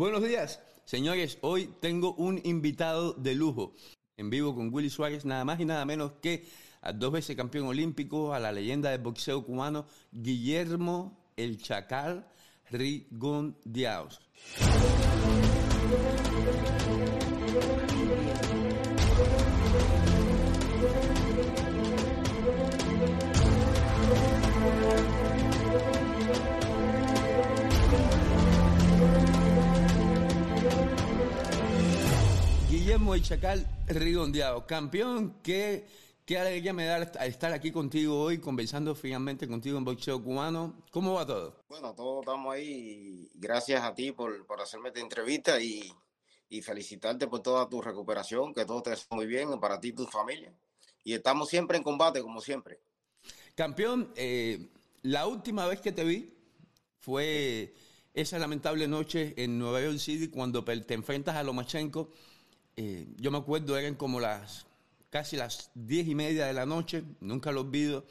Buenos días, señores. Hoy tengo un invitado de lujo en vivo con Willy Suárez, nada más y nada menos que a dos veces campeón olímpico, a la leyenda del boxeo cubano, Guillermo El Chacal Rigondiaos. Guillermo El Chacal campeón, qué, qué alegría me da estar aquí contigo hoy, conversando finalmente contigo en boxeo cubano. ¿Cómo va todo? Bueno, todos estamos ahí. Gracias a ti por, por hacerme esta entrevista y, y, felicitarte por toda tu recuperación, que todo te esté muy bien para ti y tu familia. Y estamos siempre en combate, como siempre. Campeón, eh, la última vez que te vi fue esa lamentable noche en Nueva York City cuando te enfrentas a Lomachenko eh, yo me acuerdo, eran como las casi las diez y media de la noche, nunca lo olvido.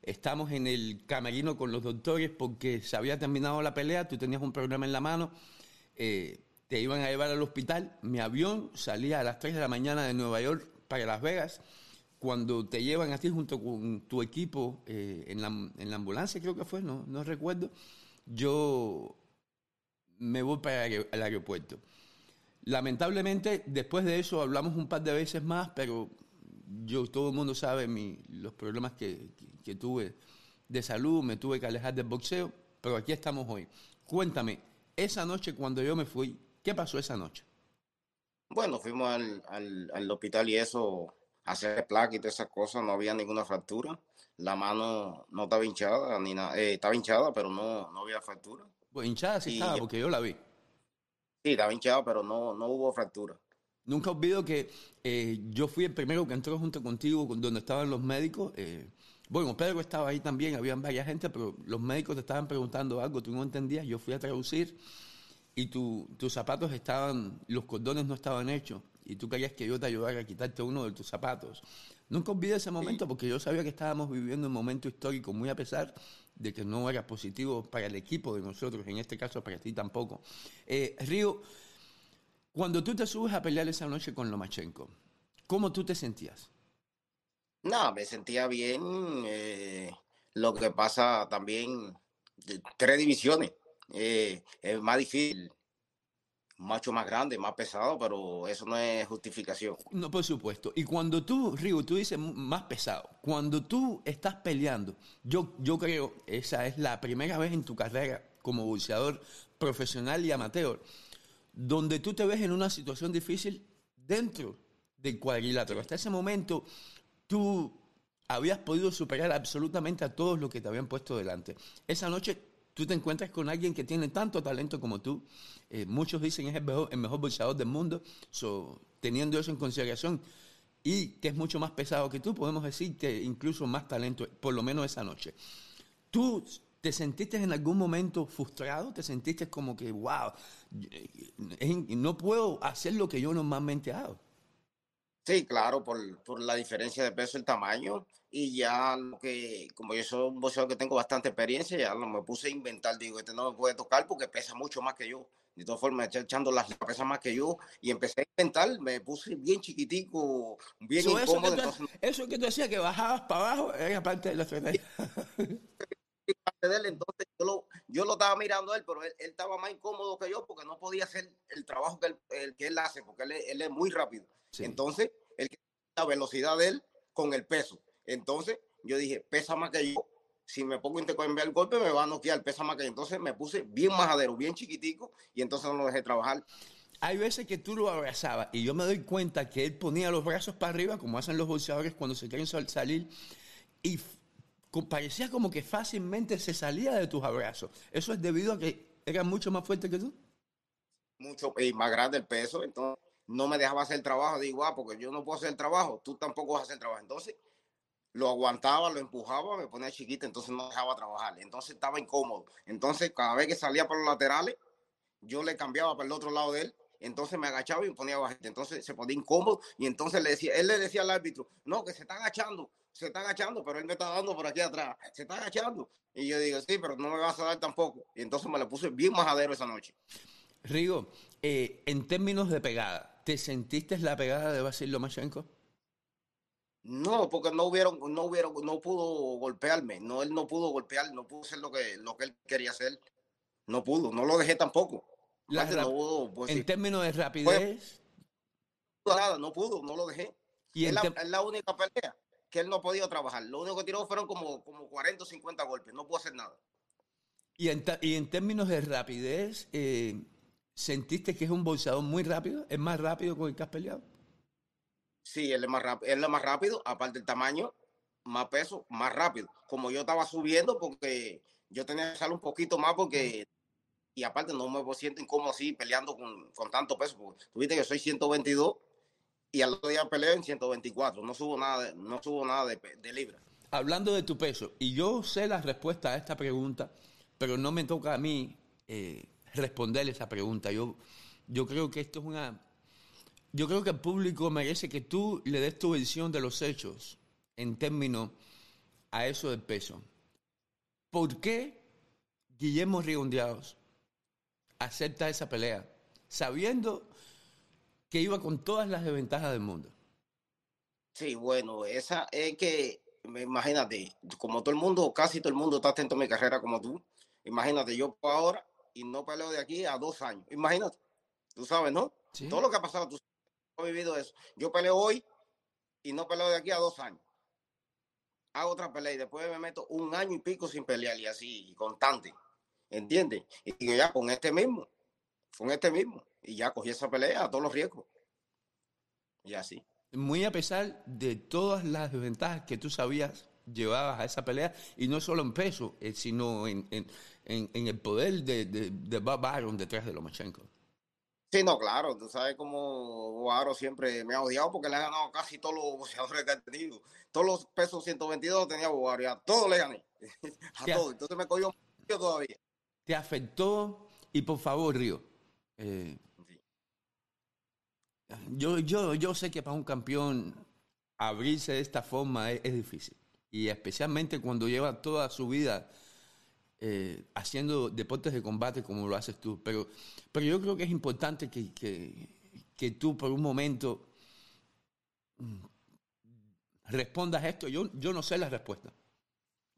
Estamos en el camerino con los doctores porque se había terminado la pelea, tú tenías un problema en la mano, eh, te iban a llevar al hospital. Mi avión salía a las 3 de la mañana de Nueva York para Las Vegas. Cuando te llevan a ti junto con tu equipo eh, en, la, en, la, ambulancia, creo que fue, no, no recuerdo, yo me voy para el aeropuerto. Lamentablemente, después de eso hablamos un par de veces más, pero yo todo el mundo sabe los problemas que, tuve de salud, me tuve que alejar del boxeo, pero aquí estamos hoy. Cuéntame, esa noche cuando yo me fui, ¿qué pasó esa noche? Bueno, fuimos al, hospital y eso, hacer placa y todas esas cosas, no había ninguna fractura. La mano no estaba hinchada, ni nada, eh, estaba hinchada, pero no, no había fractura. Pues hinchada sí estaba, porque yo la vi. Sí, estaba hinchado, pero no, no hubo fractura. Nunca olvido que eh, yo fui el primero que entró junto contigo, donde estaban los médicos. Eh, bueno, Pedro estaba ahí también, habían varias gente, pero los médicos te estaban preguntando algo, tú no entendías, yo fui a traducir y tus zapatos estaban, los cordones no estaban hechos y tú querías que yo te ayudara a quitarte uno de tus zapatos. Nunca olvidé ese momento porque yo sabía que estábamos viviendo un momento histórico muy a pesar de que no era positivo para el equipo de nosotros, en este caso para ti tampoco. Eh, Río, cuando tú te subes a pelear esa noche con Lomachenko, ¿cómo tú te sentías? No, me sentía bien. Eh, lo que pasa también, tres divisiones. Eh, es más difícil macho más grande, más pesado, pero eso no es justificación. No, por supuesto. Y cuando tú, Rigo, tú dices más pesado, cuando tú estás peleando, yo, yo creo, esa es la primera vez en tu carrera como boxeador profesional y amateur, donde tú te ves en una situación difícil dentro del cuadrilátero. Hasta ese momento, tú habías podido superar absolutamente a todos los que te habían puesto delante. Esa noche tú te encuentras con alguien que tiene tanto talento como tú. Eh, muchos dicen es el mejor, el boxeador del mundo. teniendo eso en consideración y que es mucho más pesado que tú, podemos decir que incluso más talento, por lo menos esa noche. ¿Tú te sentiste en algún momento frustrado? ¿Te sentiste como que, wow, no puedo hacer lo que yo normalmente hago? Sí, claro, por, por, la diferencia de peso, el tamaño, y ya lo que, como yo soy un boxeador que tengo bastante experiencia, ya lo me puse a inventar, digo, este no me puede tocar porque pesa mucho más que yo. De todas formas, echando las pesa más que yo, y empecé a inventar, me puse bien chiquitico, bien incómodo. Eso que, tú, eso que tú hacías que bajabas para abajo era parte de la estrategia. entonces yo lo, yo lo estaba mirando a él, pero él, estaba más incómodo que yo porque no podía hacer el trabajo que él, el, que él hace, porque él, él es muy rápido. Entonces, el, la velocidad de él con el peso. Entonces, yo dije, pesa más que yo. Si me pongo a intercambiar el golpe, me va a noquear, pesa más que yo. Entonces me puse bien majadero, bien chiquitico, y entonces no lo dejé trabajar. Hay veces que tú lo abrazabas y yo me doy cuenta que él ponía los brazos para arriba, como hacen los boxeadores cuando se quieren salir, y parecía como que fácilmente se salía de tus abrazos. ¿Eso es debido a que era mucho más fuerte que tú? Mucho y más grande el peso, entonces no me dejaba hacer el trabajo. Digo, ah, porque yo no puedo hacer el trabajo, tú tampoco vas a hacer el trabajo. Entonces, lo aguantaba, lo empujaba, me ponía chiquita, entonces no dejaba trabajar. Entonces estaba incómodo. Entonces, cada vez que salía por los laterales, yo le cambiaba para el otro lado de él. Entonces me agachaba y me ponía bajito. Entonces se ponía incómodo y entonces le decía, él le decía al árbitro, no, que se está agachando, se está agachando, pero él me está dando por aquí atrás, se está agachando. Y yo digo, sí, pero no me vas a dar tampoco. Y entonces me le puse bien majadero esa noche. Rigo, eh, en términos de pegada, ¿te sentiste la pegada de Basil Lomachenko? No, porque no hubieron, no hubieron, no pudo golpearme, no, él no pudo golpear, no pudo hacer lo que, lo que él quería hacer, no pudo, no lo dejé tampoco. Pues en términos de rapidez. nada, no pudo, no lo dejé. ¿Y es, la, única pelea que él no ha podido trabajar. Lo único que tiró fueron como, como 40 o 50 golpes, no pudo hacer nada. Y en, y en términos de rapidez, eh, ¿sentiste que es un boxeador muy rápido? ¿Es más rápido con el que has peleado? Sí, él es más rápido, él es más rápido, aparte del tamaño, más peso, más rápido. Como yo estaba subiendo porque yo tenía que salir un poquito más porque y aparte no me siento incómodo así peleando con, con tanto peso. Porque tú viste que soy 122 y al otro día peleo en 124. No subo nada, de, no subo nada de, de libra. Hablando de tu peso, y yo sé la respuesta a esta pregunta, pero no me toca a mí eh, responder esa pregunta. Yo, yo creo que esto es una yo creo que el público merece que tú le des tu visión de los hechos en términos a eso del peso. ¿Por qué Guillermo Rigondeados acepta esa pelea sabiendo que iba con todas las desventajas del mundo? Sí, bueno, esa es que, imagínate, como todo el mundo, casi todo el mundo está atento a mi carrera como tú, imagínate, yo ahora y no peleo de aquí a dos años, imagínate, tú sabes, ¿no? Todo lo que ha pasado, tú he vivido eso. Yo peleo hoy y no peleo de aquí a dos años. Hago otra pelea y después me meto un año y pico sin pelear y así, constante. ¿Entiendes? Y ya con este mismo, con este mismo. Y ya cogí esa pelea a todos los riesgos. Y así. Muy a pesar de todas las desventajas que tú sabías llevabas a esa pelea, y no solo en peso, eh, sino en, el poder de, de, de Bob Byron detrás de Lomachenko. Sí, no, claro, tú sabes cómo Guaro siempre me ha odiado porque le ha ganado casi todos los boxeadores que ha tenido. Todos los pesos 122 tenía Guaro y a todos le gané. a todos. Entonces me cogió mucho todavía. ¿Te afectó? Y por favor, Río. Eh, yo, yo, yo sé que para un campeón abrirse de esta forma es difícil. Y especialmente cuando lleva toda su vida eh, haciendo deportes de combate como lo haces tú. Pero, pero yo creo que es importante que, que, tú por un momento mm, respondas esto. Yo, yo no sé la respuesta.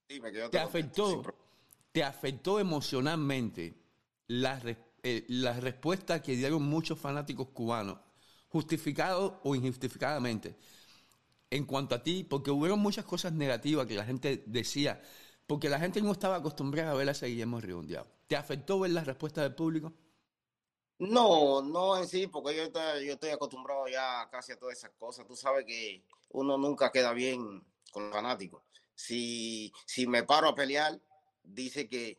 te, afectó, te afectó emocionalmente la, eh, la respuesta que dieron muchos fanáticos cubanos, justificado o injustificadamente, en cuanto a ti, porque hubo muchas cosas negativas que la gente decía porque la gente no estaba acostumbrada a ver a ese Redondeado. ¿Te afectó ver la respuesta del público? No, no en sí, porque yo yo estoy acostumbrado ya casi a todas esas cosas. Tú sabes que uno nunca queda bien con los fanáticos. Si, si me paro a pelear, dice que,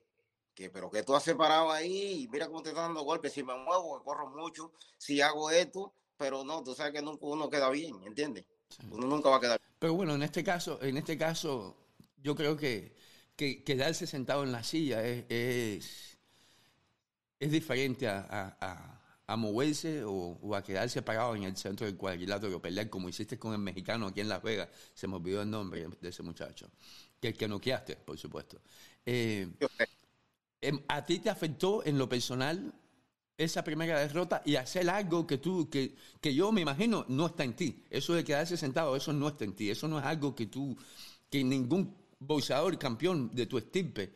que, pero que tú has separado ahí mira cómo te estás dando golpes. Si me muevo, corro mucho, si hago esto, pero no, tú sabes que nunca uno queda bien, ¿entiendes? Uno nunca va a quedar. Pero bueno, en este caso, en este caso, yo creo que que quedarse sentado en la silla es, es, diferente a, moverse o, a quedarse parado en el centro del cuadrilátero, pelear como hiciste con el mexicano aquí en Las Vegas. Se me olvidó el nombre de ese muchacho. Que el que noqueaste, por supuesto. Eh, em, ¿A ti te afectó en lo personal esa primera derrota y hacer algo que tú, que, que yo me imagino no está en ti? Eso de quedarse sentado, eso no está en ti. Eso no es algo que tú, que ningún boxeador campeón de tu estirpe,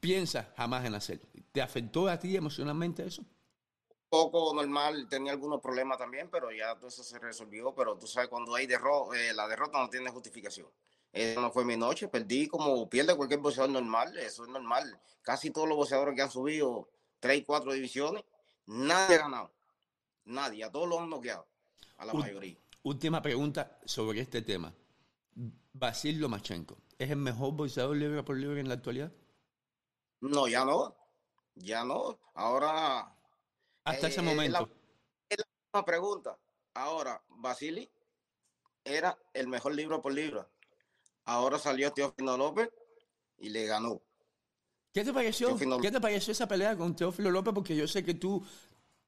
piensas jamás en hacer. ¿Te afectó a ti emocionalmente eso? Poco normal, tenía algunos problemas también, pero ya todo eso se resolvió. Pero tú sabes, cuando hay derrota, eh, la derrota no tiene justificación. Eso no fue mi noche, perdí como pierde cualquier boxeador normal, eso es normal. Casi todos los boxeadores que han subido tres y cuatro divisiones, nadie ha ganado. Nadie, a todos los han noqueado, a la mayoría. Última pregunta sobre este tema. Basil Lomachenko, ¿es el mejor boxeador libre por libre en la actualidad? No, ya no. Ya no. Ahora. Hasta ese eh, momento. Es la, pregunta. Ahora, Basili era el mejor libro por libra. Ahora salió Teófilo López y le ganó. ¿Qué te pareció? ¿Qué te pareció esa pelea con Teófilo López? Porque yo sé que tú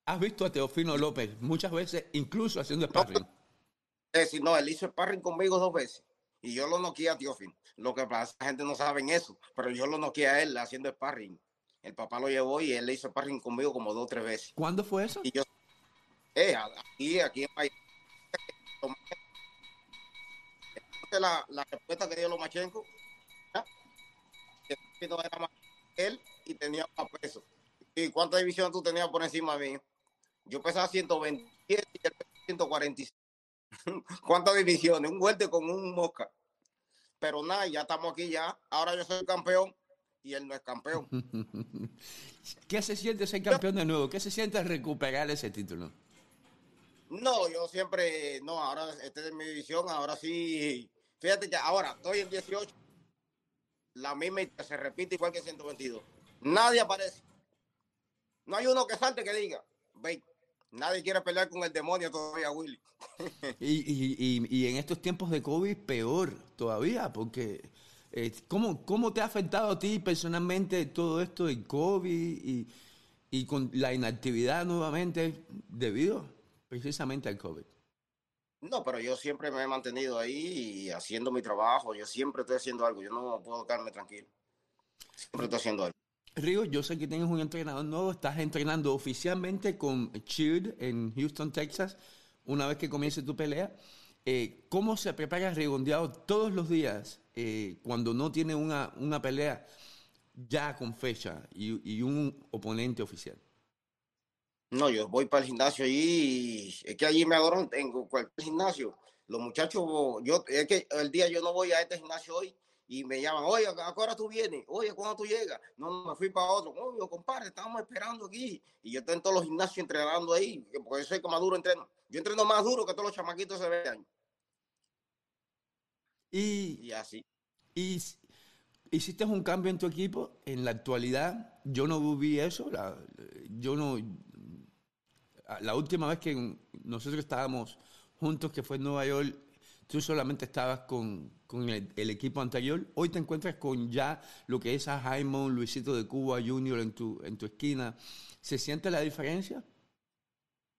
has visto a Teófilo López muchas veces, incluso haciendo sparring. No, no, él hizo sparring conmigo dos veces y yo lo noqué a Teófilo. Lo que pasa, la gente no sabe eso, pero yo lo noqué a él haciendo sparring. El papá lo llevó y él le hizo sparring conmigo como dos o tres veces. ¿Cuándo fue eso? Y yo, eh, aquí, aquí en Miami. La, la respuesta que dio Lomachenko, que no era más él y tenía más peso. ¿Y cuántas divisiones tú tenías por encima de mí? Yo pesaba 127 y él 145. ¿Cuántas divisiones? Un vuelte con un mosca. Pero nada, ya estamos aquí ya. Ahora yo soy campeón y él no es campeón. ¿Qué se siente ser campeón de nuevo? ¿Qué se siente recuperar ese título? No, yo siempre, no, ahora este es mi división, ahora sí. Fíjate que ahora estoy en 18. La misma se repite igual que 122. Nadie aparece. No hay uno que salte que diga, ve, nadie quiere pelear con el demonio todavía, Willy. y, en estos tiempos de COVID, peor todavía, porque eh, ¿cómo, ¿cómo, te ha afectado a ti personalmente todo esto del COVID y, con la inactividad nuevamente debido precisamente al COVID? No, pero yo siempre me he mantenido ahí haciendo mi trabajo. Yo siempre estoy haciendo algo. Yo no puedo quedarme tranquilo. Siempre estoy haciendo algo. Río, yo sé que tienes un entrenador nuevo. Estás entrenando oficialmente con Cheered en Houston, Texas una vez que comience tu pelea. Eh, ¿Cómo se prepara Rigondeado todos los días eh, cuando no tiene una, una, pelea ya con fecha y, un oponente oficial? No, yo voy para el gimnasio y es que allí me adoran en cualquier gimnasio. Los muchachos, yo es que el día yo no voy a este gimnasio hoy y me llaman, oye, ¿a qué hora tú vienes? Oye, ¿cuándo tú llegas? No, me fui para otro. Oye, compadre, estábamos esperando aquí. Y yo estoy en todos los gimnasios entrenando ahí, porque soy como duro entreno. Yo entreno más duro que todos los chamaquitos se vean. Y, y así. Y hiciste un cambio en tu equipo. En la actualidad, yo no vi eso. La, yo no. La última vez que nosotros estábamos juntos, que fue en Nueva York, tú solamente estabas con, el, equipo anterior. Hoy te encuentras con ya lo que es a Jaime, Luisito de Cuba Junior en tu, en tu esquina. ¿Se siente la diferencia?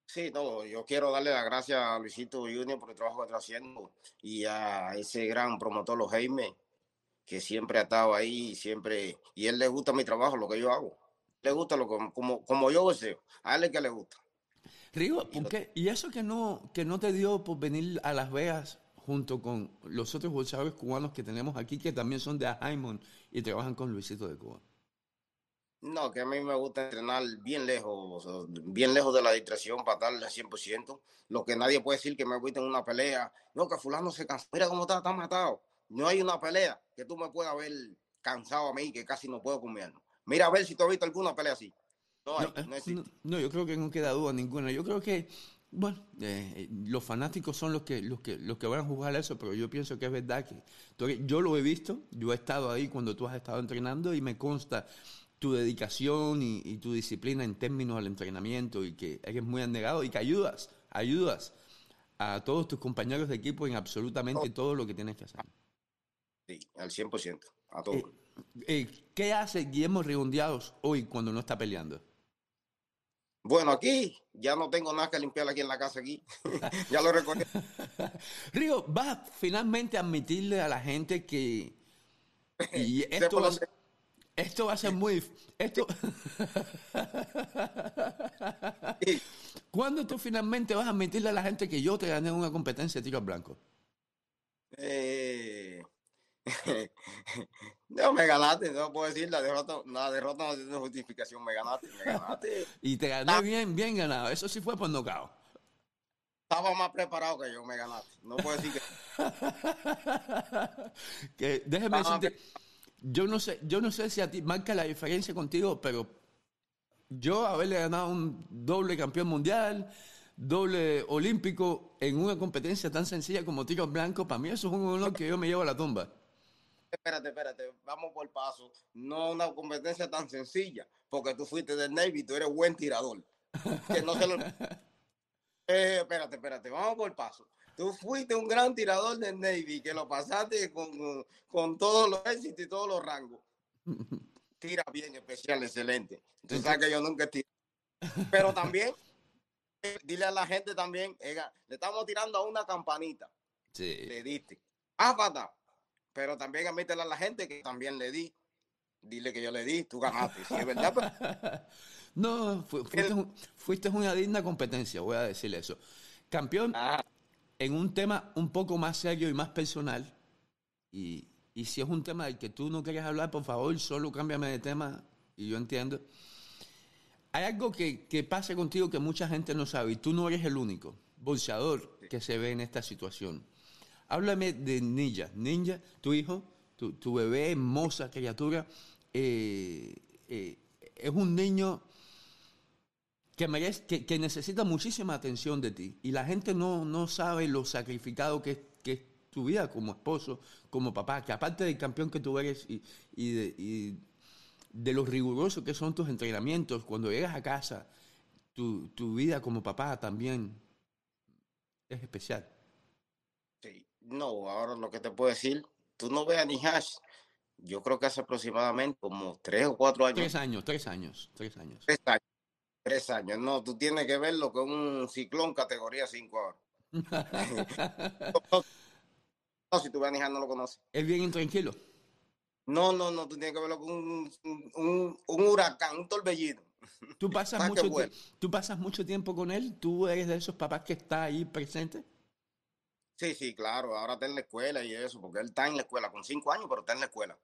Sí, no, yo quiero darle las gracias a Luisito Junior por el trabajo que está haciendo y a ese gran promotor, los Jaime, que siempre ha estado ahí, siempre, y él le gusta mi trabajo, lo que yo hago. Le gusta lo como, como yo deseo, a él es que le gusta. Rigo, ¿por qué? ¿Y eso que no, que no te dio por venir a Las Vegas junto con los otros boxeadores cubanos que tenemos aquí, que también son de Ajaimon y trabajan con Luisito de Cuba? No, que a mí me gusta entrenar bien lejos, bien lejos de la distracción para darle al 100%. Lo que nadie puede decir que me voy en una pelea. No, que fulano se cansa. Mira cómo está, está matado. No hay una pelea que tú me puedas ver cansado a mí, que casi no puedo comer. Mira a ver si tú has visto alguna pelea así. No, hay, no, no, no, yo creo que no queda duda ninguna. Yo creo que bueno, eh, los fanáticos son los que, los, que, los que van a jugar eso, pero yo pienso que es verdad que yo lo he visto, yo he estado ahí cuando tú has estado entrenando y me consta tu dedicación y, tu disciplina en términos del entrenamiento y que eres muy abnegado y que ayudas, ayudas a todos tus compañeros de equipo en absolutamente todo lo que tienes que hacer. Sí, al 100%, a todos. Eh, eh, ¿Qué hace Guillermo Rigondeados hoy cuando no está peleando? Bueno, aquí ya no tengo nada que limpiar aquí en la casa aquí. ya lo recuerdo. Río, vas finalmente a admitirle a la gente que y esto, va, esto va a ser muy esto ¿Cuándo tú finalmente vas a admitirle a la gente que yo te gané una competencia de tiro al blanco? Eh, no, me ganaste, no puedo decir, la derrota, la derrota no tiene justificación, me ganaste, me ganaste. y te gané bien, bien ganado, eso sí fue por nocao. Estaba más preparado que yo, me ganaste, no puedo decir que... que déjeme decirte, yo no sé, yo no sé si a ti marca la diferencia contigo, pero yo haberle ganado un doble campeón mundial, doble olímpico en una competencia tan sencilla como tiro blanco, para mí eso es un honor que yo me llevo a la tumba espérate, espérate, vamos por paso. No una competencia tan sencilla, porque tú fuiste del Navy, tú eres buen tirador. Que no se lo... eh, espérate, espérate, vamos por paso. Tú fuiste un gran tirador del Navy, que lo pasaste con, con todos los éxitos y todos los rangos. Tira bien, especial, excelente. Tú sabes que yo nunca tiro. Pero también, dile a la gente también, le estamos tirando a una campanita. Sí. Le diste. Ah, pero también admítele a la gente que también le di. dile que yo le di, tú ganaste. Es verdad, no, fuiste, fuiste, una digna competencia, voy a decirle eso. Campeón, en un tema un poco más serio y más personal, y, y si es un tema del que tú no quieres hablar, por favor, solo cámbiame de tema y yo entiendo. Hay algo que, que pasa contigo que mucha gente no sabe y tú no eres el único bolseador que se ve en esta situación. Háblame de Ninja. Ninja, tu hijo, tu, tu bebé, hermosa criatura, eh, eh, es un niño que, merece, que, necesita muchísima atención de ti. Y la gente no, no sabe lo sacrificado que, que es tu vida como esposo, como papá, que aparte del campeón que tú eres y, y, de, y de lo riguroso que son tus entrenamientos, cuando llegas a casa, tu, tu vida como papá también es especial. No, ahora lo que te puedo decir, tú no veas ni hash. Yo creo que hace aproximadamente como tres o cuatro años. Tres años, tres años, tres años. Tres años. Tres años. No, tú tienes que verlo con un ciclón categoría 5 ahora. no, si tú ves a no lo conoces. Es bien intranquilo. No, no, no, tú tienes que verlo con un, un, un huracán, un torbellino. ¿Tú pasas, mucho ¿Tú pasas mucho tiempo con él? ¿Tú eres de esos papás que está ahí presente? Sí, sí, claro. Ahora está en la escuela y eso, porque él está en la escuela con cinco años, pero está en la escuela.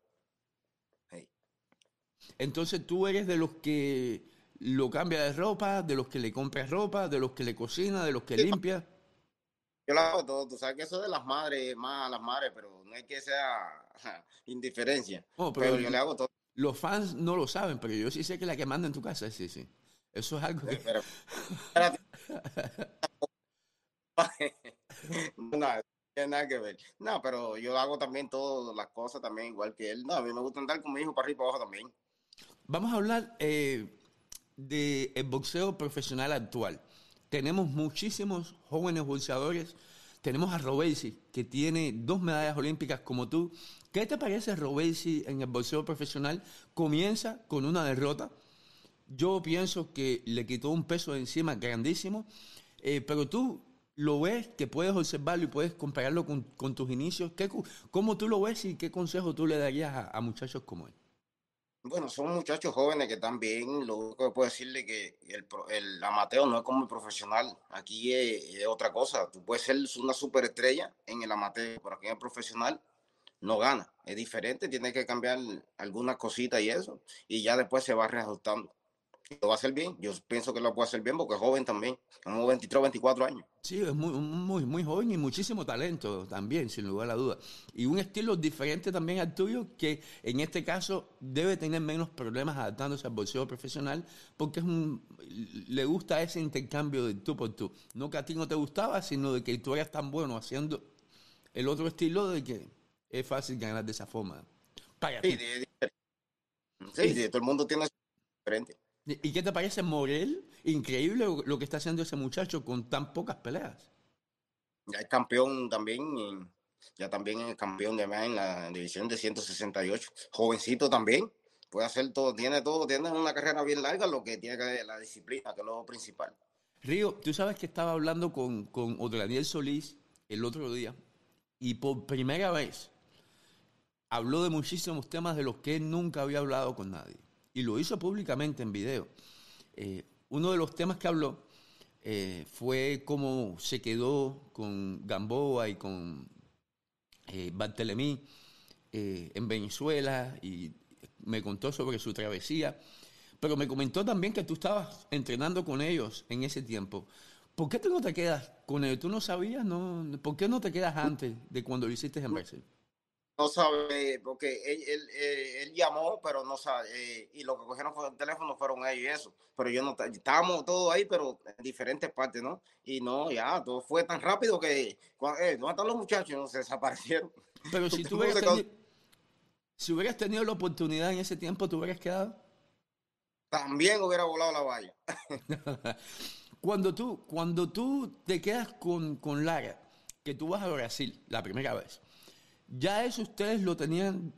Entonces tú eres de los que lo cambia de ropa, de los que le compras ropa, de los que le cocina, de los que limpia. Yo lo hago todo, tú sabes que eso de las madres, más a las madres, pero no es que sea indiferencia. pero, pero yo le hago todo. Los fans no lo saben, pero yo sí sé que la que manda en tu casa sí, sí. Eso es algo que... no, no tiene nada que ver. No, pero yo hago también todas las cosas también igual que él. No, a mí me gusta andar con mi hijo para arriba y para abajo también. Vamos a hablar eh, del boxeo profesional actual. Tenemos muchísimos jóvenes boxeadores. Tenemos a Robesi, que tiene dos medallas olímpicas como tú. ¿Qué te parece Robesi en el boxeo profesional? Comienza con una derrota. Yo pienso que le quitó un peso de encima grandísimo, eh, pero tú lo ves, que puedes observarlo y puedes compararlo con, tus inicios. ¿Qué, ¿Cómo tú lo ves y qué consejo tú le darías a, muchachos como él? Bueno, son muchachos jóvenes que bien. Lo único que puedo decirle que el, el amateur no es como el profesional. Aquí es, es, otra cosa. Tú puedes ser una superestrella en el amateur, pero aquí en el profesional no gana. Es diferente, tiene que cambiar algunas cositas y eso, y ya después se va reajustando. Lo va a hacer bien, yo pienso que lo puede hacer bien porque es joven también, como 23, 24 años. Sí, es muy, muy, muy joven y muchísimo talento también, sin lugar a la duda. Y un estilo diferente también al tuyo, que en este caso debe tener menos problemas adaptándose al bolsillo profesional, porque es un, le gusta ese intercambio de tú por tú. No que a ti no te gustaba, sino de que tú eras tan bueno haciendo el otro estilo de que es fácil ganar de esa forma. sí, sí, todo el mundo tiene diferente. ¿Y qué te parece Morel? Increíble lo que está haciendo ese muchacho con tan pocas peleas. Ya es campeón también, ya también es campeón de en la división de 168. Jovencito también, puede hacer todo, tiene todo, tiene una carrera bien larga, lo que tiene que la disciplina, que es lo principal. Río, tú sabes que estaba hablando con, con Daniel Solís el otro día y por primera vez habló de muchísimos temas de los que él nunca había hablado con nadie. Y lo hizo públicamente en video. Eh, uno de los temas que habló eh, fue cómo se quedó con Gamboa y con eh, Bartelemí eh, en Venezuela y me contó sobre su travesía. Pero me comentó también que tú estabas entrenando con ellos en ese tiempo. ¿Por qué tú no te quedas con ellos? ¿Tú no sabías? No? ¿Por qué no te quedas antes de cuando lo hiciste en Brasil? No sabe, porque él, él, eh, él, llamó, pero no sabe, eh, y lo que cogieron fue el teléfono fueron ellos y eso, pero yo no, estábamos todos ahí, pero en diferentes partes, ¿no? Y no, ya, todo fue tan rápido que, eh, ¿dónde están los muchachos? No, se desaparecieron. Pero si tú hubieras tenido, si hubieras tenido la oportunidad en ese tiempo, ¿tú hubieras quedado? También hubiera volado la valla. cuando, tú, cuando tú te quedas con, con Lara, que tú vas a Brasil la primera vez, ¿Ya eso ustedes lo tenían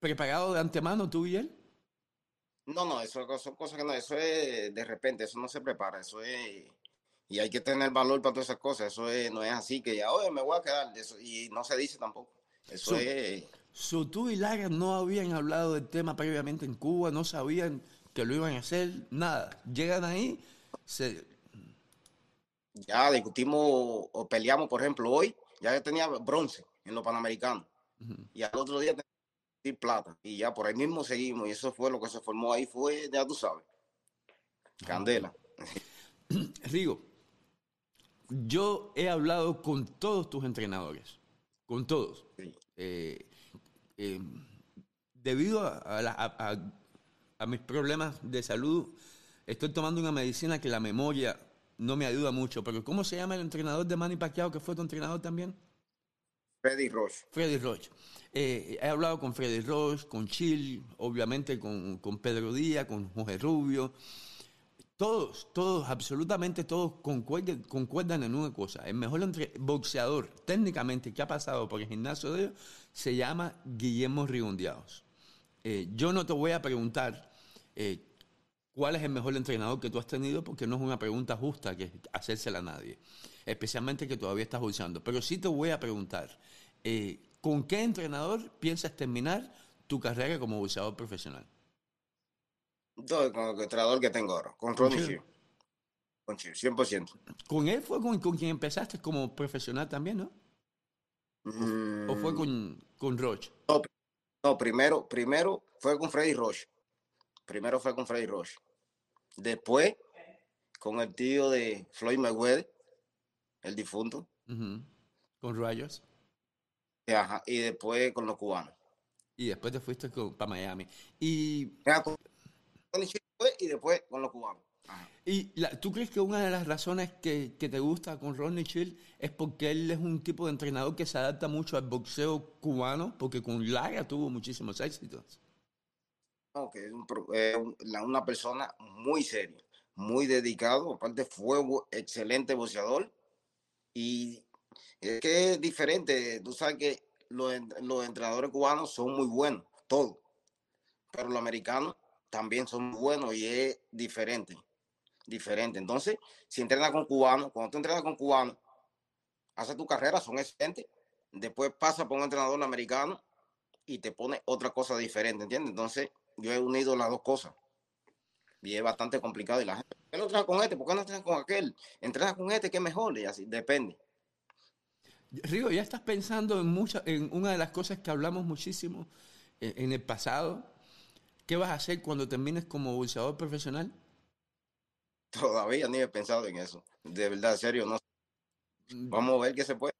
preparado de antemano, tú y él? No, no, eso son cosas que no, eso es de repente, eso no se prepara, eso es, y hay que tener valor para todas esas cosas, eso es, no es así que ya, oye, me voy a quedar, eso, y no se dice tampoco, eso es... So, tú y Lara no habían hablado del tema previamente en Cuba, no sabían que lo iban a hacer, nada. Llegan ahí, se... Ya discutimos o peleamos, por ejemplo, hoy, ya tenía bronce en los Panamericanos. Y al otro día tenía plata. Y ya por ahí mismo seguimos. Y eso fue lo que se formó ahí, fue, ya tú sabes, candela. Rigo, yo he hablado con todos tus entrenadores, con todos. Eh, eh, debido a, mis problemas de salud, estoy tomando una medicina que la memoria no me ayuda mucho. Pero ¿cómo se llama el entrenador de Manny Pacquiao que fue tu entrenador también? Freddy Roche. Freddy Roche. Eh, he hablado con Freddy Roche, con Chill, obviamente con, con Pedro Díaz, con Jorge Rubio. Todos, todos, absolutamente todos concuerdan, en una cosa. El mejor boxeador técnicamente que ha pasado por el gimnasio de ellos se llama Guillermo Rigondeados. Eh, yo no te voy a preguntar eh, cuál es el mejor entrenador que tú has tenido porque no es una pregunta justa que hacérsela a nadie, especialmente que todavía estás boxeando. Pero sí te voy a preguntar, eh, ¿con qué entrenador piensas terminar tu carrera como boxeador profesional? Todo con el entrenador que tengo ahora, con Ronnie Con Chir, 100%. ¿Con él fue con, quien empezaste como profesional también, no? ¿O fue con, con Roche? No, primero, primero fue con Freddy Roche. Primero fue con Freddy Roche. Después, con el tío de Floyd Mayweather, el difunto. Con Rayos. Ajá, y después con los cubanos. Y después te fuiste para Miami. Y y después con los cubanos. ¿Y tú crees que una de las razones que, te gusta con Ronnie Chill es porque él es un tipo de entrenador que se adapta mucho al boxeo cubano? Porque con Lara tuvo muchísimos éxitos. No, que es, una persona muy seria, muy dedicado. Aparte, fue un excelente boxeador. Y es que es diferente. Tú sabes que los, los entrenadores cubanos son muy buenos, todos. Pero los americanos también son buenos y es diferente. Diferente. Entonces, si entrenas con cubanos, cuando tú entrenas con cubanos, haces tu carrera, son excelentes. Después pasa por un entrenador americano y te pone otra cosa diferente, ¿entiendes? Entonces, yo he unido las dos cosas. Y es bastante complicado. Y la gente, ¿por qué no entrenas con este? ¿Por qué no entrenas con aquel? Entrenas con este, que es mejor. Y así, depende. Río, ya estás pensando en, mucha, en una de las cosas que hablamos muchísimo en, en el pasado, ¿Qué vas a hacer cuando termines como boxeador profesional? Todavía ni he pensado en eso. De verdad, en serio, no. Mm. Vamos a ver qué se puede.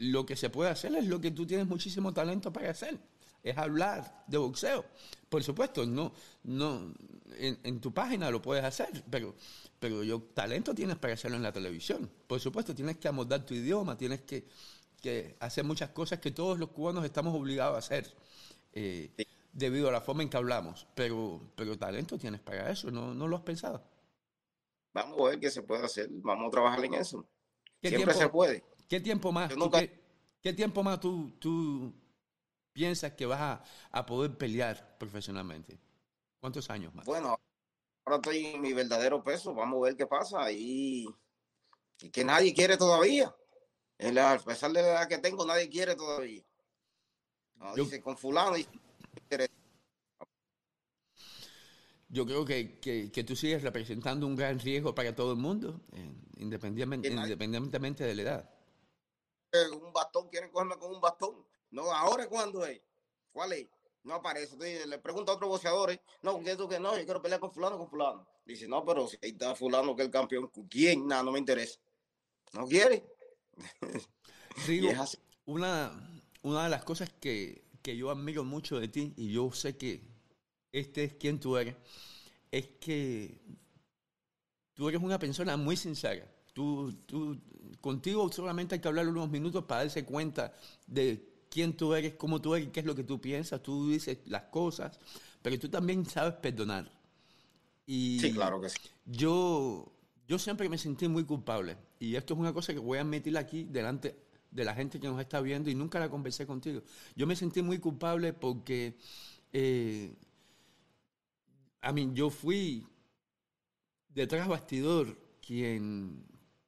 lo que se puede hacer es lo que tú tienes muchísimo talento para hacer. Es hablar de boxeo. Por supuesto, no, no, en, tu página lo puedes hacer, pero, pero yo, talento tienes para hacerlo en la televisión. Por supuesto, tienes que amoldar tu idioma, tienes que, hacer muchas cosas que todos los cubanos estamos obligados a hacer. Eh, debido a la forma en que hablamos. Pero, pero talento tienes para eso, ¿no, no lo has pensado? Vamos a ver qué se puede hacer, vamos a trabajar en eso. Siempre se puede. ¿Qué tiempo más? qué, tiempo más tú, tú piensas que vas a, poder pelear profesionalmente? ¿Cuántos años más? Bueno, ahora estoy en mi verdadero peso, vamos a ver qué pasa y, y que nadie quiere todavía. A pesar de la edad que tengo, nadie quiere todavía. dice con fulano, y yo creo que, que, tú sigues representando un gran riesgo para todo el mundo, eh, independientemente, independientemente de la edad. Un bastón, quieren cogerme con un bastón. No, ahora cuándo es. ¿Cuál es? No aparece. le pregunto a otros boxeadores, no, ¿qué tú que no? Yo quiero pelear con fulano, con fulano. Dice, no, pero si ahí está fulano que es el campeón, ¿quién? Nada, no me interesa. ¿No quiere? una, una de las cosas que, que yo admiro mucho de ti y yo sé que este es quien tú eres, es que tú eres una persona muy sincera. Tú, tú, contigo solamente hay que hablar unos minutos para darse cuenta de quién tú eres, cómo tú eres, qué es lo que tú piensas. Tú dices las cosas, pero tú también sabes perdonar. Y sí, claro que sí. Yo, yo siempre me sentí muy culpable. Y esto es una cosa que voy a admitir aquí delante de la gente que nos está viendo y nunca la conversé contigo. Yo me sentí muy culpable porque, eh, a mí, yo fui detrás bastidor quien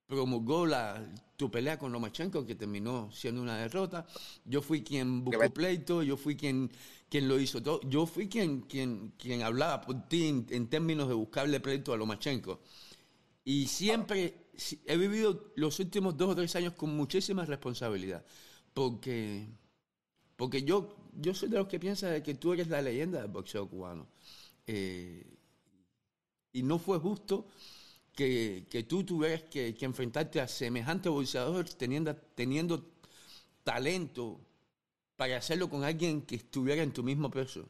promulgó la, tu pelea con Lomachenko, que terminó siendo una derrota. Yo fui quien buscó pleito, yo fui quien, quien lo hizo todo. Yo fui quien, quien, quien hablaba por ti en, términos de buscarle pleito a Lomachenko. Y siempre he vivido los últimos dos o tres años con muchísima responsabilidad, porque, porque yo, yo soy de los que piensa que tú eres la leyenda del boxeo cubano. Eh, y no fue justo que, que tú tuvieras que, que, enfrentarte a semejante boxeador teniendo, teniendo talento para hacerlo con alguien que estuviera en tu mismo peso,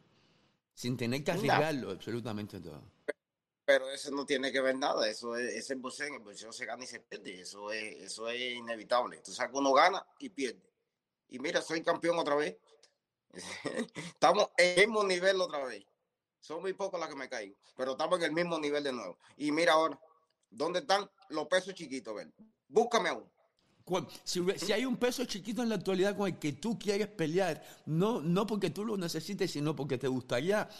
sin tener que arriesgarlo absolutamente todo. Pero eso no tiene que ver nada, eso es, es el boxeo, en el boxeo se gana y se pierde, eso es, eso es inevitable. Tú sabes que uno gana y pierde. Y mira, soy campeón otra vez. Estamos en el mismo nivel otra vez. Son muy pocos las que me caigo, pero estamos en el mismo nivel de nuevo. Y mira ahora, ¿dónde están los pesos chiquitos? Ven? Búscame aún. Si, si, hay un peso chiquito en la actualidad con el que tú quieres pelear, no, no porque tú lo necesites, sino porque te gustaría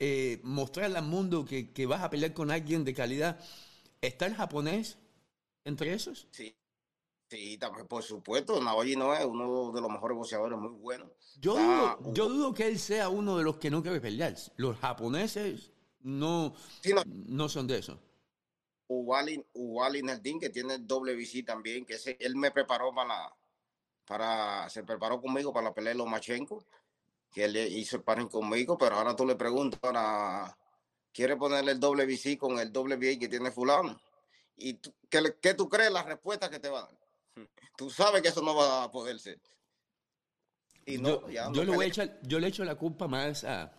eh, mostrarle al mundo que, que, vas a pelear con alguien de calidad, ¿está el japonés entre esos? Sí, Sí, también, por supuesto, Naoyi no es uno de los mejores boxeadores, muy bueno. Yo, dudo, yo dudo que él sea uno de los que no quiere pelear. Los japoneses no, no, son de eso. Uwali Nardin, que tiene doble VC también, que ese, él me preparó para, para, se preparó conmigo para la pelea de Lomachenko, que él hizo el sparring conmigo, pero ahora tú le preguntas, ahora, ¿quiere ponerle el doble VC con el doble VA que tiene fulano? ¿Y ¿qué, tú crees la respuesta que te va a dar? Tú sabes que eso no va a poder ser. Y no, yo, le voy a echar, yo le echo la culpa más a,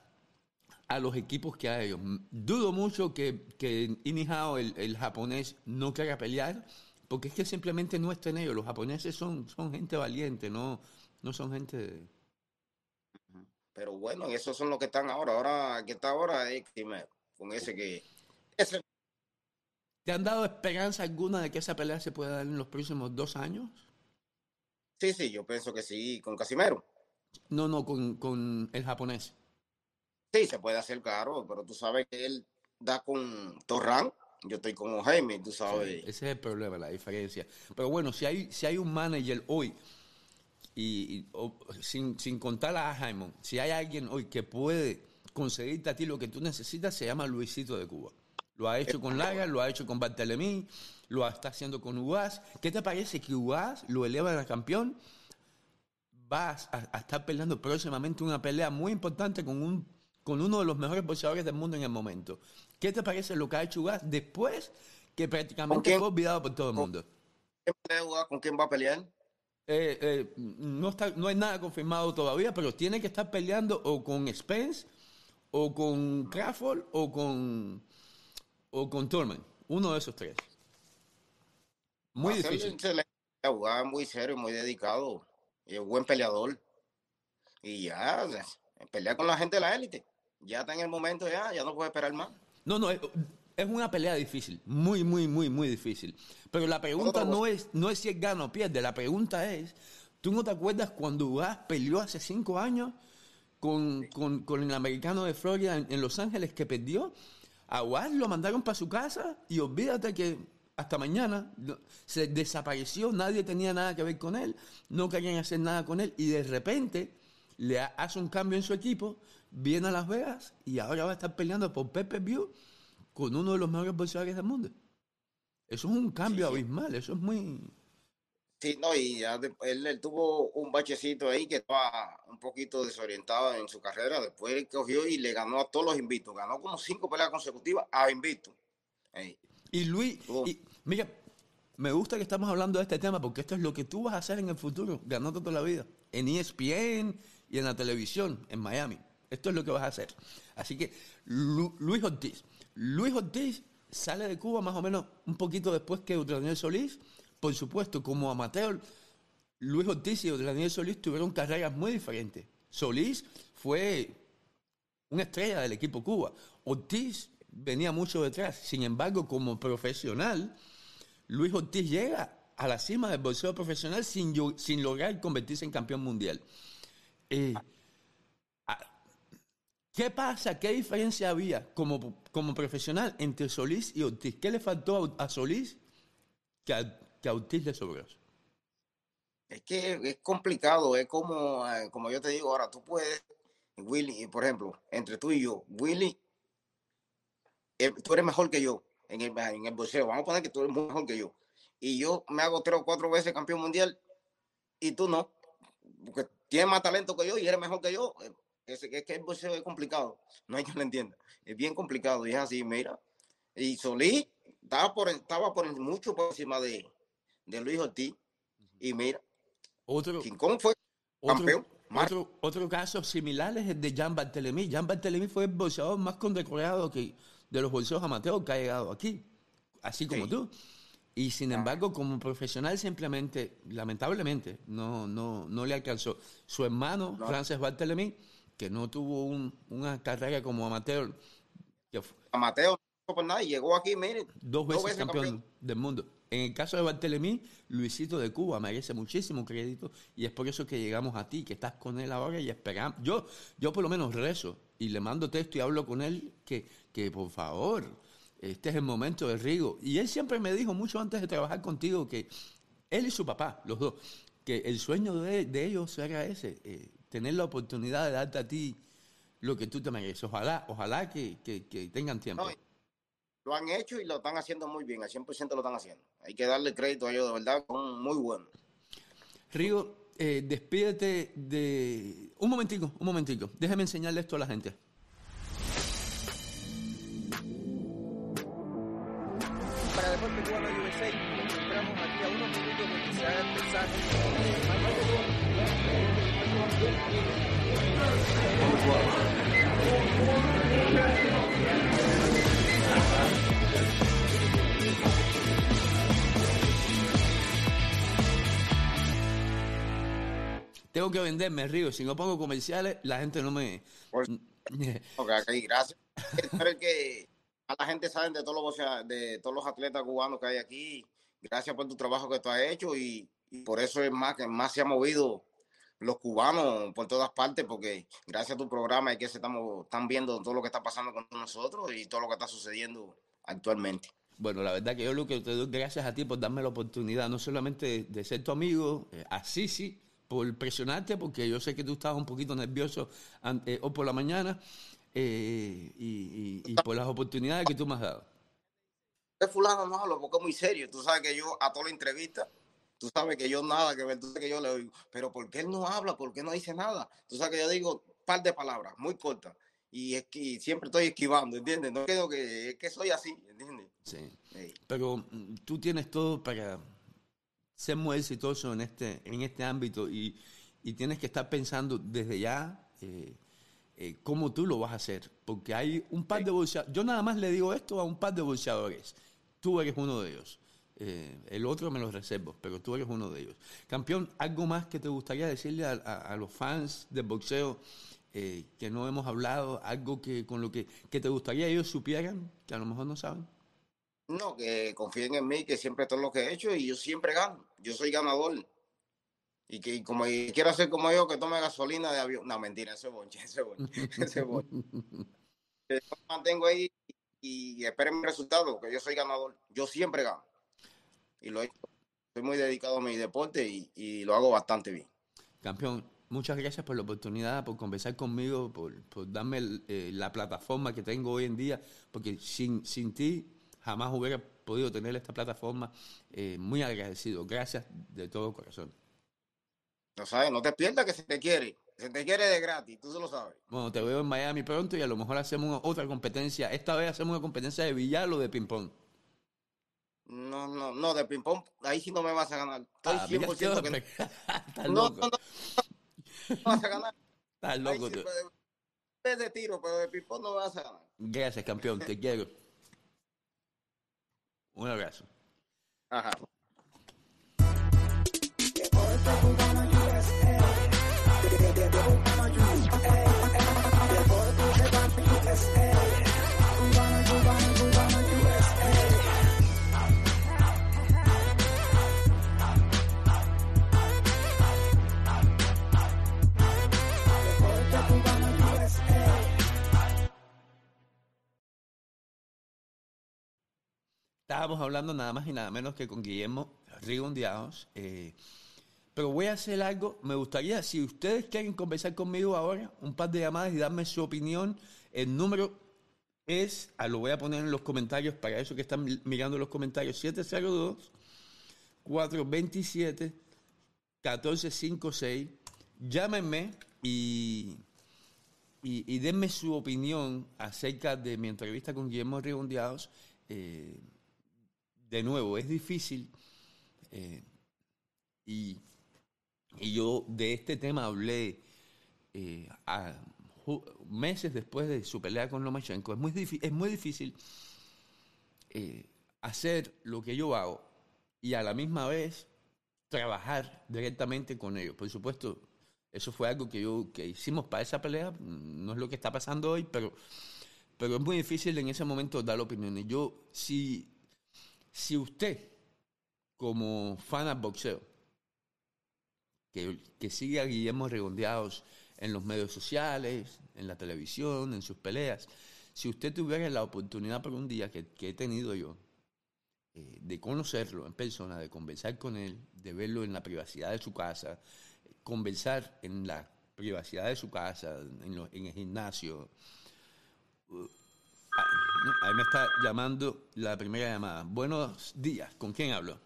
a los equipos que a ellos. Dudo mucho que, que Inihao, el, el, japonés, no quiera pelear, porque es que simplemente no está en ellos. Los japoneses son, son gente valiente, no, no son gente... Pero bueno, esos son los que están ahora. Ahora, que está ahora es con ese que... Ese ¿Te han dado esperanza alguna de que esa pelea se pueda dar en los próximos dos años? Sí, sí, yo pienso que sí, con Casimero. No, no, con, con el japonés. Sí, se puede hacer, claro, pero tú sabes que él da con Torran, yo estoy con Jaime, tú sabes. ese es el problema, la diferencia. Pero bueno, si hay, si hay un manager hoy, y, sin, sin, contar a Jaime, si hay alguien hoy que puede conseguirte a ti lo que tú necesitas, se llama Luisito de Cuba. Lo ha hecho con Lara, lo ha hecho con Bartelemí, lo está haciendo con Ugas. ¿Qué te parece que Ugas lo eleva a campeón? Vas a, estar peleando próximamente una pelea muy importante con, un, con uno de los mejores boxeadores del mundo en el momento. ¿Qué te parece lo que ha hecho Ugas después que prácticamente fue olvidado por todo el mundo? ¿Con quién va a pelear? Eh, eh, no, está, no hay nada confirmado todavía, pero tiene que estar peleando o con Spence, o con Crawford, o con o con Turman. Uno de esos tres. Muy difícil. Jugar muy serio, muy dedicado. Y un buen peleador. Y ya, pelea con la gente de la élite. Ya está en el momento, ya, ya no puede esperar más. No, no, es, una pelea difícil. Muy, muy, muy, muy difícil. Pero la pregunta no es, no es si es gana o pierde. La pregunta es, ¿tú no te acuerdas cuando Ugas peleó hace cinco años con, con, el americano de Florida en Los Ángeles que perdió? A lo mandaron para su casa y olvídate que hasta mañana se desapareció, nadie tenía nada que ver con él, no querían hacer nada con él y de repente le hace un cambio en su equipo, viene a Las Vegas y ahora va a estar peleando por Pepe View con uno de los mejores boxeadores del mundo. Eso es un cambio abismal, eso es muy, Sí, no, y él, tuvo un bachecito ahí que estaba un poquito desorientado en su carrera. Después él cogió y le ganó a todos los invitos. Ganó como cinco peleas consecutivas a invito. Y Luis, mira, me gusta que estamos hablando de este tema porque esto es lo que tú vas a hacer en el futuro, ganando toda la vida. En ESPN y en la televisión en Miami. Esto es lo que vas a hacer. Así que Luis Ortiz. Luis Ortiz sale de Cuba más o menos un poquito después que Daniel Solís por supuesto, como amateur, Luis Ortiz y Daniel Solís tuvieron carreras muy diferentes. Solís fue una estrella del equipo Cuba. Ortiz venía mucho detrás. Sin embargo, como profesional, Luis Ortiz llega a la cima del boxeo profesional sin, sin lograr convertirse en campeón mundial. Eh, ¿Qué pasa? ¿Qué diferencia había como, como profesional entre Solís y Ortiz? ¿Qué le faltó a, Solís que que Ortiz le sobró. Es que es complicado, es como, eh, como yo te digo ahora, tú puedes, Willy, por ejemplo, entre tú y yo, Willy, eh, tú eres mejor que yo en el, en el boxeo, vamos a poner que tú eres mejor que yo, y yo me hago tres o cuatro veces campeón mundial y tú no, porque tienes más talento que yo y eres mejor que yo, eh, es, es que el boxeo es complicado, no hay que lo entienda, es bien complicado y es así, mira, y Solí estaba por, estaba por mucho por encima de, de Luis Ortiz, y mira, otro, King Kong fue campeón. Otro, otro, caso similar es el de Jean Barthélemy. Jean Barthélemy fue el boxeador más condecorado que, de los boxeadores amateurs que ha llegado aquí, así como Sí. tú. Y sin embargo, como profesional simplemente, lamentablemente, no, no, no le alcanzó. Su hermano, No. Francis Barthélemy, que no tuvo un- una carrera como amateur, que fue A Mateo no por nada y llegó aquí, miren, dos veces, campeón, del mundo. En el caso de Barthélemy, Luisito de Cuba merece muchísimo crédito y es por eso que llegamos a ti, que estás con él ahora y esperamos. Yo, yo por lo menos rezo y le mando texto y hablo con él que, que por favor, este es el momento de Rigo. Y él siempre me dijo mucho antes de trabajar contigo que él y su papá, los dos, que el sueño de, de ellos era ese, eh, tener la oportunidad de darte a ti lo que tú te mereces. Ojalá, ojalá que, que- que tengan tiempo. No, lo han hecho y lo están haciendo muy bien, al 100% lo están haciendo. Hay que darle crédito a ellos, de verdad, son muy buenos. Rigo, eh, despídete de... Un momentico, un momentico. Déjame enseñarle esto a la gente. Tengo que venderme, Rigo. Si no pongo comerciales, la gente no me... Por- Ok, ok, gracias. Espero que a la gente saben de todos los de todos los atletas cubanos que hay aquí. Gracias por tu trabajo que tú has hecho y, y por eso es más que más se ha movido los cubanos por todas partes porque gracias a tu programa es que se estamos están viendo todo lo que está pasando con nosotros y todo lo que está sucediendo actualmente. Bueno, la verdad que yo lo que te doy gracias a ti por darme la oportunidad, no solamente de, de ser tu amigo, eh, así sí, por presionarte, porque yo sé que tú estabas un poquito nervioso an- eh, hoy por la mañana, eh, y, y- y por las oportunidades que tú me has dado. de fulano no hablo porque es muy serio. Tú sabes que yo a toda la entrevista, tú sabes que yo nada que ver, tú sabes que yo le digo, pero ¿por qué él no habla? ¿Por qué no dice nada? Tú sabes que yo digo un par de palabras, muy cortas, y es que siempre estoy esquivando, ¿entiendes? No creo que, es que soy así, ¿entiendes? Sí. Ey, Pero mm, tú tienes todo para ser muy exitoso en este, en este ámbito y, y tienes que estar pensando desde ya eh, eh, cómo tú lo vas a hacer. Porque hay un par de bolseadores. Yo nada más le digo esto a un par de bolseadores. Tú eres uno de ellos. Eh, el otro me lo reservo, pero tú eres uno de ellos. Campeón, ¿algo más que te gustaría decirle a, a- a los fans del boxeo eh, que no hemos hablado? ¿Algo que con lo que, que te gustaría ellos supieran, que a lo mejor no saben? No, que confíen en mí, que siempre todo lo que he hecho y yo siempre gano. Yo soy ganador. Y que y como y quiero hacer como yo, que tome gasolina de avión. No, mentira, ese es bonche, ese es bonche, ese es bonche. Yo mantengo ahí y esperen mi resultado, que yo soy ganador. Yo siempre gano. Y lo he hecho. Soy muy dedicado a mi deporte y, y lo hago bastante bien. Campeón, muchas gracias por la oportunidad, por conversar conmigo, por, por darme el- eh, la plataforma que tengo hoy en día, porque sin, sin ti jamás hubiera podido tener esta plataforma. Eh, muy agradecido. Gracias de todo corazón. No sabes, no te pierdas que se te quiere. Se te quiere de gratis, tú se lo sabes. Bueno, te veo en Miami pronto y a lo mejor hacemos una- otra competencia. Esta vez hacemos una competencia de billar o de ping-pong. No, no, no, de ping-pong, ahí sí no me vas a ganar. Estoy Ah, mira, 100% que no. Estás loco. no, no, no vas a ganar. Estás loco sí, tú. de, de tiro, pero de ping-pong no me vas a ganar. Gracias, campeón. Te quiero. Un abrazo. Ajá. Estábamos hablando nada más y nada menos que con Guillermo Rigondeados. Eh, pero voy a hacer algo. Me gustaría, si ustedes quieren conversar conmigo ahora, un par de llamadas y darme su opinión. El número es, ah, lo voy a poner en los comentarios para eso que están mirando los comentarios, 702 427 1456. Llámenme y, y, denme su opinión acerca de mi entrevista con Guillermo Rigondeados. Eh, de nuevo, es difícil eh, y, yo de este tema hablé eh, meses después de su pelea con Lomachenko. Es muy, es muy difícil hacer lo que yo hago y a la misma vez trabajar directamente con ellos. Por supuesto, eso fue algo que, yo, que hicimos para esa pelea, no es lo que está pasando hoy, pero, pero es muy difícil en ese momento dar opiniones. Yo, si, si usted, como fan del boxeo, que, que sigue a Guillermo Redondeados en los medios sociales, en la televisión, en sus peleas, si usted tuviera la oportunidad por un día que, he tenido yo, eh, de conocerlo en persona, de conversar con él, de verlo en la privacidad de su casa, conversar en la privacidad de su casa, en, el gimnasio. Ahí me está llamando la primera llamada. Buenos días, ¿con quién hablo?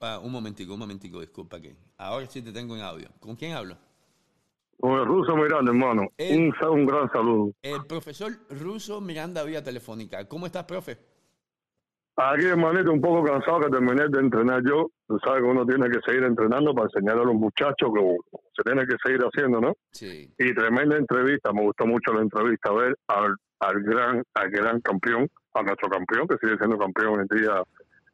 Ah, un momentico, un momentico, disculpa que. Ahora sí te tengo en audio. ¿Con quién hablo? Con el ruso Miranda, hermano. un, un gran saludo. El profesor ruso Miranda vía telefónica. ¿Cómo estás, profe? Aquí, hermanito, un poco cansado que terminé de entrenar yo. Tú sabes que uno tiene que seguir entrenando para enseñar a los muchachos que se tiene que seguir haciendo, ¿no? Sí. Y tremenda entrevista, me gustó mucho la entrevista, ver al, al gran al gran campeón, a nuestro campeón, que sigue siendo campeón en el día,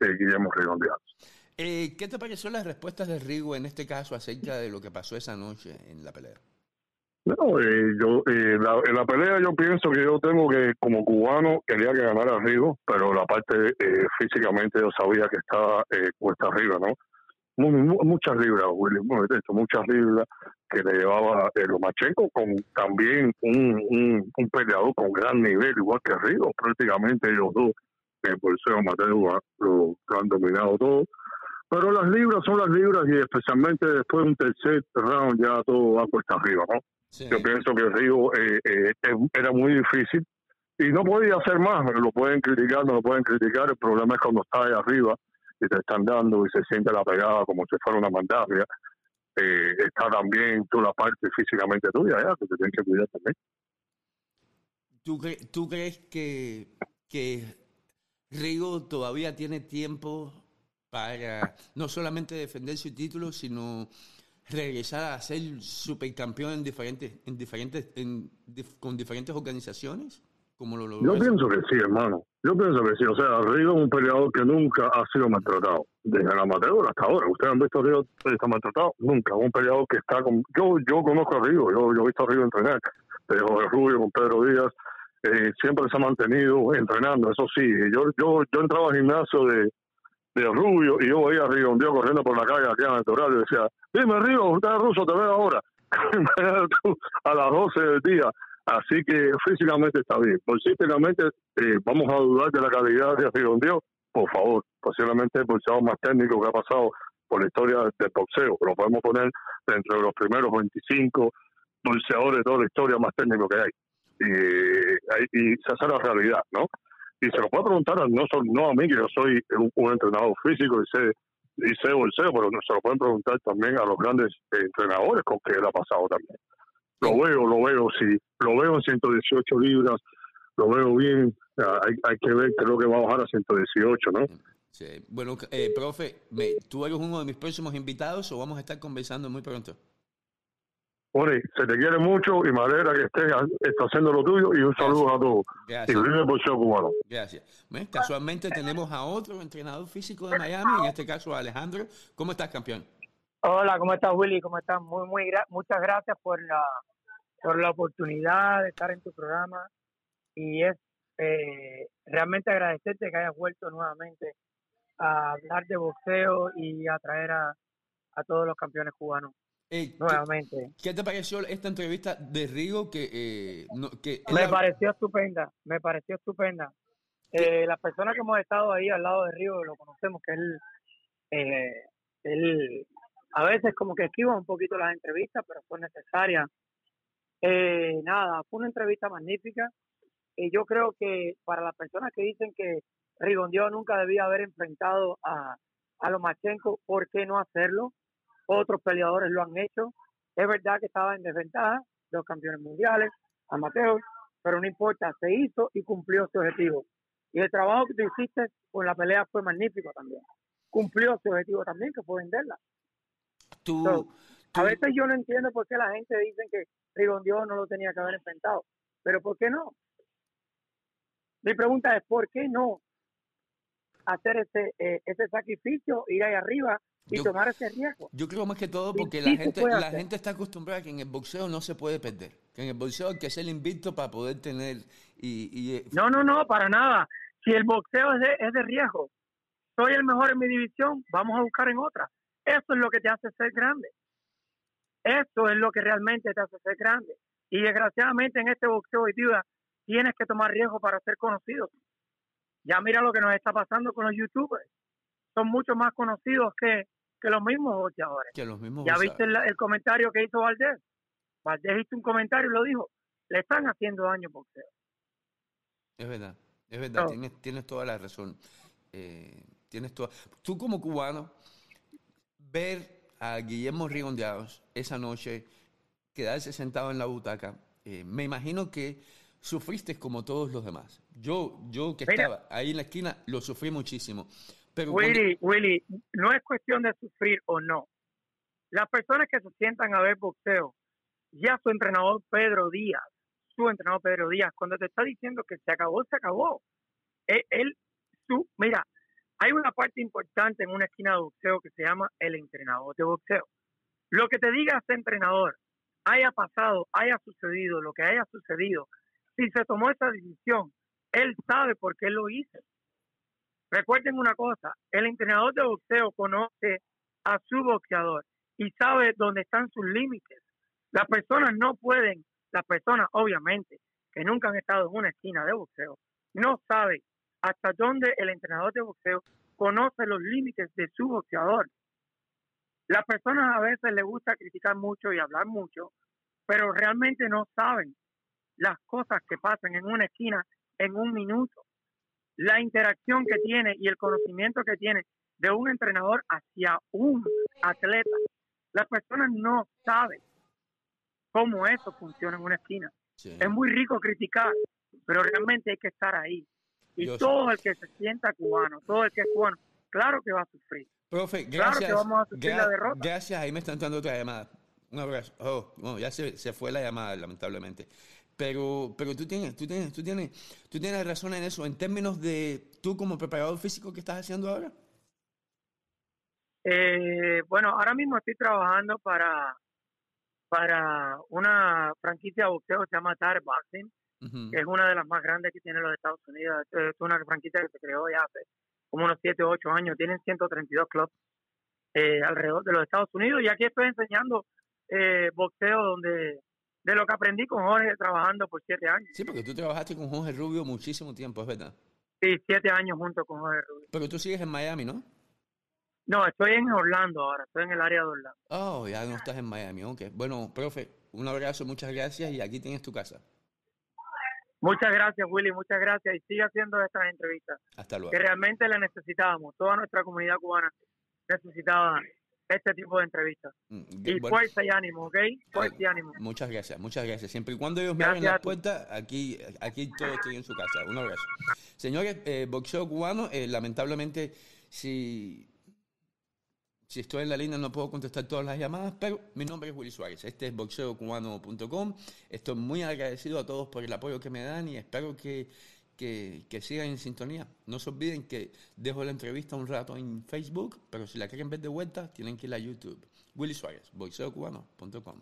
eh, Guillermo Rigondeados. Eh, ¿Qué te pareció las respuestas de Rigo en este caso acerca de lo que pasó esa noche en la pelea? No, eh, yo eh, en la pelea yo pienso que yo tengo que, como cubano, quería que ganara Rigo, pero la parte eh, físicamente yo sabía que estaba eh, cuesta arriba, ¿no? Muchas libras, Willy, muchas libras que le llevaba el Lomachenko, con también un, un, un, peleador con gran nivel, igual que Rigo, prácticamente ellos dos, el bolseo Mateo lo, lo han dominado todo. Pero las libras son las libras y especialmente después de un tercer round ya todo va cuesta arriba, ¿no? Yo pienso que Río eh, eh, era muy difícil y no podía hacer más. Lo pueden criticar, no lo pueden criticar. El problema es cuando está ahí arriba y te están dando y se siente la pegada como si fuera una mandabria. Eh, está también toda la parte físicamente tuya, ya, que te tienes que cuidar también. ¿Tú, ¿Tú crees que, que Rigo todavía tiene tiempo para no solamente defender su título, sino regresar a ser supercampeón en diferentes, en diferentes, en, con diferentes organizaciones? Como lo Yo pienso que sí, hermano. Yo pienso que sí. O sea, Río es un peleador que nunca ha sido maltratado. Desde el amateur hasta ahora. ¿Ustedes han visto a Río está maltratado? Nunca. Un peleador que está con... Yo yo conozco a Río. Yo, yo he visto a Río entrenar. Pero el Rubio con Pedro Díaz eh, siempre se ha mantenido entrenando. Eso sí. Yo, yo, yo entraba al gimnasio de, de Rubio y yo veía a Río un día corriendo por la calle aquí en el y decía Dime, Río, usted es ruso, te veo ahora. a las 12 del día. Así que físicamente está bien. Políticamente eh, vamos a dudar de la calidad de Río Por favor, posiblemente el boxeador más técnico que ha pasado por la historia del boxeo. Lo podemos poner dentro de los primeros 25 boxeadores de toda la historia más técnico que hay. Y, y se hace la realidad, ¿no? Y se lo puede preguntar no, no a mí, que yo soy un, un entrenador físico y sé y sé bolseo, pero se lo pueden preguntar también a los grandes entrenadores con que él ha pasado también. Lo veo, lo veo, sí, lo veo en 118 libras, lo veo bien, hay, hay que ver, creo que va a bajar a 118, ¿no? Sí. Bueno, eh, profe, ¿tú eres uno de mis próximos invitados o vamos a estar conversando muy pronto? Ori, se te quiere mucho y me alegra que estés haciendo lo tuyo y un saludo a todos. Gracias. Y por cubano. Gracias. casualmente tenemos a otro entrenador físico de Miami, en este caso a Alejandro. ¿Cómo estás, campeón? Hola, ¿cómo estás, Willy? ¿Cómo estás? Muy, muy muchas gracias por la, por la oportunidad de estar en tu programa y es eh, realmente agradecerte que hayas vuelto nuevamente a hablar de boxeo y a traer a, a todos los campeones cubanos. Eh, Nuevamente. ¿qué, te pareció esta entrevista de Rigo? Que, eh, me pareció estupenda, me pareció estupenda. Eh, las personas que hemos estado ahí al lado de Río lo conocemos, que él, eh, él a veces como que esquiva un poquito las entrevistas, pero fue necesaria. Eh, nada, fue una entrevista magnífica. Y yo creo que para las personas que dicen que Rigondio nunca debía haber enfrentado a, a Lomachenko, ¿por qué no hacerlo? Otros peleadores lo han hecho. Es verdad que estaba en desventaja, los campeones mundiales, amateurs, pero no importa, se hizo y cumplió su objetivo. Y el trabajo que tú hiciste con la pelea fue magnífico también. Cumplió su objetivo también, que fue venderla. Tú, So, tú- A veces yo no entiendo por qué la gente dice que Rigondio no lo tenía que haber enfrentado. Pero ¿por qué no? Mi pregunta es, ¿por qué no hacer ese, eh, ese sacrificio, ir ahí arriba y Yo- tomar ese riesgo? Yo creo más que todo porque sí la gente, la hacer. gente está acostumbrada a que en el boxeo no se puede perder. Que en el boxeo hay que ser invicto para poder tener y, y, eh, No, no, no, para nada. Si el boxeo es de, es de riesgo, soy el mejor en mi división, vamos a buscar en otra. Eso es lo que te hace ser grande. Eso es lo que realmente te hace ser grande. Y desgraciadamente en este boxeo hoy día tienes que tomar riesgo para ser conocido. Ya mira lo que nos está pasando con los youtubers. Son mucho más conocidos que, que los mismos boxeadores. que los mismos Ya viste el, el comentario que hizo Valdés. Valdés hizo un comentario y lo dijo. Le están haciendo daño boxeo. Es verdad, es verdad, No. tienes, tienes toda la razón. Eh, tienes toda... Tú como cubano, ver a Guillermo Rigondeados esa noche, quedarse sentado en la butaca, eh, me imagino que sufriste como todos los demás. Yo, yo que Mira. estaba ahí en la esquina, lo sufrí muchísimo. Pero cuando- Willy, Willy, no es cuestión de sufrir o no. Las personas que se sientan a ver boxeo, ya su entrenador Pedro Díaz, su entrenador Pedro Díaz, cuando te está diciendo que se acabó, se acabó. Él, él- su, mira, hay una parte importante en una esquina de boxeo que se llama el entrenador de boxeo. Lo que te diga ese entrenador, haya pasado, haya sucedido, lo que haya sucedido, si se tomó esa decisión, él sabe por qué lo hizo. Recuerden una cosa, el entrenador de boxeo conoce a su boxeador y sabe dónde están sus límites. Las personas no pueden, las personas obviamente que nunca han estado en una esquina de boxeo, no saben hasta dónde el entrenador de boxeo conoce los límites de su boxeador. Las personas a veces les gusta criticar mucho y hablar mucho, pero realmente no saben las cosas que pasan en una esquina en un minuto la interacción que tiene y el conocimiento que tiene de un entrenador hacia un atleta. Las personas no saben cómo eso funciona en una esquina. Sí. Es muy rico criticar, pero realmente hay que estar ahí. Y Yo sé. todo el que se sienta cubano, todo el que es cubano, claro que va a sufrir. Profe, Claro que gracias. vamos a sufrir la derrota. Gracias, ahí me están dando otra llamada. Un abrazo. Oh, bueno, ya se, se fue la llamada, lamentablemente. Pero, pero tú tienes, tú tienes, tú tienes, tú tienes razón en eso. En términos de tú como preparador físico, ¿qué estás haciendo ahora? Eh, bueno, ahora mismo estoy trabajando para para una franquicia de boxeo que se llama Tar Boxing, Es una de las más grandes que tiene los Estados Unidos. Es una franquicia que se creó ya hace como unos 7 o 8 años. Tienen 132 clubs eh, alrededor de los Estados Unidos. Y aquí estoy enseñando eh, boxeo donde de lo que aprendí con Jorge trabajando por 7 años. Sí, porque tú trabajaste con Jorge Rubio muchísimo tiempo, es verdad. Sí, 7 años junto con Jorge Rubio. Pero tú sigues en Miami, ¿no? No, estoy en Orlando ahora. Estoy en el área de Orlando. Oh, ya no estás en Miami, ok. Bueno, profe, un abrazo, muchas gracias y aquí tienes tu casa. Muchas gracias, Willy. Muchas gracias. Y sigue haciendo estas entrevistas. Hasta luego. que realmente la necesitábamos. Toda nuestra comunidad cubana necesitaba este tipo de entrevistas. Mm, Y bueno, fuerza y ánimo, ¿ok? Fuerza y ánimo. Muchas gracias, muchas gracias. Siempre y cuando ellos me abren a las ti. puertas, aquí, aquí todos estoy en su casa. Un abrazo. Señores, eh, boxeo cubano, eh, lamentablemente, si, si estoy en la línea no puedo contestar todas las llamadas, pero mi nombre es Willy Suárez. Este es boxeocubano.com. Estoy muy agradecido a todos por el apoyo que me dan y espero que, que, sigan en sintonía. No se olviden que dejo la entrevista un rato en Facebook, pero si la quieren ver de vuelta, tienen que ir a YouTube. Willy Suárez, boxeocubano.com.